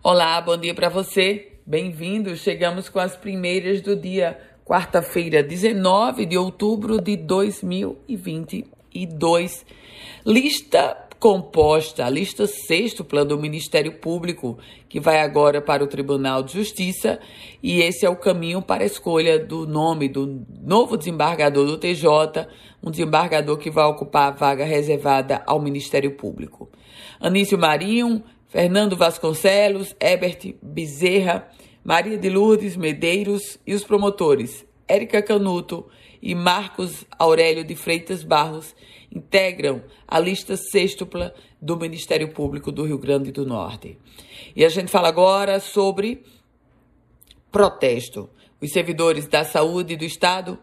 Olá, bom dia para você. Bem-vindo. Chegamos com as primeiras do dia, quarta-feira, 19 de outubro de 2022. Lista composta, a lista sextupla do Ministério Público, que vai agora para o Tribunal de Justiça, e esse é o caminho para a escolha do nome do novo desembargador do TJ, um desembargador que vai ocupar a vaga reservada ao Ministério Público. Anísio Marinho, Fernando Vasconcelos, Herbert Bezerra, Maria de Lourdes Medeiros e os promotores Érica Canuto e Marcos Aurélio de Freitas Barros integram a lista sextupla do Ministério Público do Rio Grande do Norte. E a gente fala agora sobre protesto. Os servidores da saúde do Estado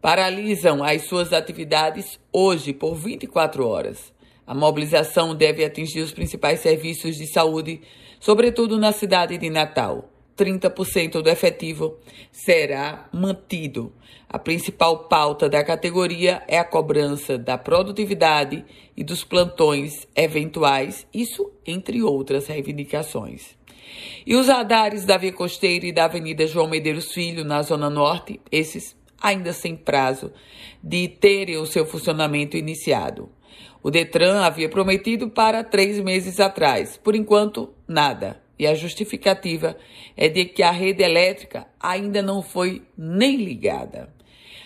paralisam as suas atividades hoje por 24 horas. A mobilização deve atingir os principais serviços de saúde, sobretudo na cidade de Natal. 30% do efetivo será mantido. A principal pauta da categoria é a cobrança da produtividade e dos plantões eventuais, isso entre outras reivindicações. E os radares da Via Costeira e da Avenida João Medeiros Filho, na Zona Norte, esses ainda sem prazo de terem o seu funcionamento iniciado. O Detran havia prometido para três meses atrás. Por enquanto, nada. E a justificativa é de que a rede elétrica ainda não foi nem ligada.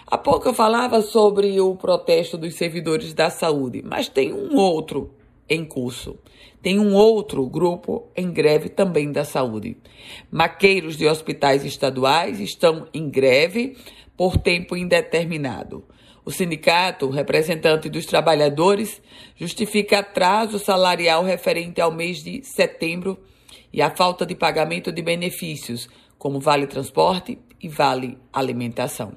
Há pouco eu falava sobre o protesto dos servidores da saúde, mas tem um outro em curso. Tem um outro grupo em greve também da saúde. Maqueiros de hospitais estaduais estão em greve por tempo indeterminado. O sindicato, representante dos trabalhadores, justifica atraso salarial referente ao mês de setembro e a falta de pagamento de benefícios, como vale transporte e vale alimentação.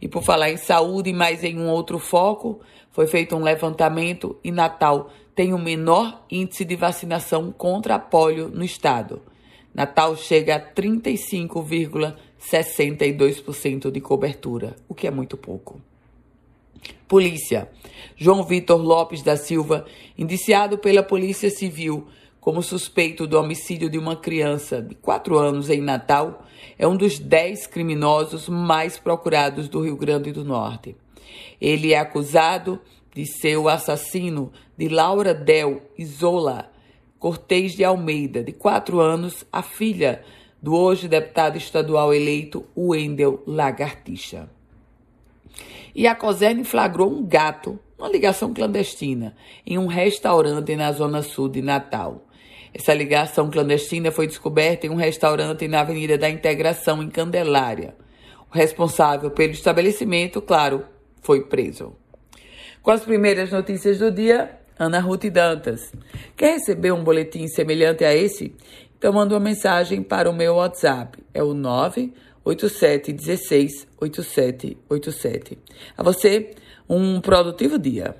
E por falar em saúde, mas em um outro foco, foi feito um levantamento e Natal tem o menor índice de vacinação contra a polio no estado. Natal chega a 35,62% de cobertura, o que é muito pouco. Polícia. João Vitor Lopes da Silva, indiciado pela Polícia Civil como suspeito do homicídio de uma criança de 4 anos em Natal, é um dos 10 criminosos mais procurados do Rio Grande do Norte. Ele é acusado de ser o assassino de Laura Del Isola Cortês de Almeida, de 4 anos, a filha do hoje deputado estadual eleito Wendel Lagartixa. E a COSERN flagrou um gato, uma ligação clandestina, em um restaurante na zona sul de Natal. Essa ligação clandestina foi descoberta em um restaurante na Avenida da Integração, em Candelária. O responsável pelo estabelecimento, claro, foi preso. Com as primeiras notícias do dia, Ana Ruth Dantas. Quer receber um boletim semelhante a esse? Então manda uma mensagem para o meu WhatsApp. É o 9 8716 8787. A você, um produtivo dia.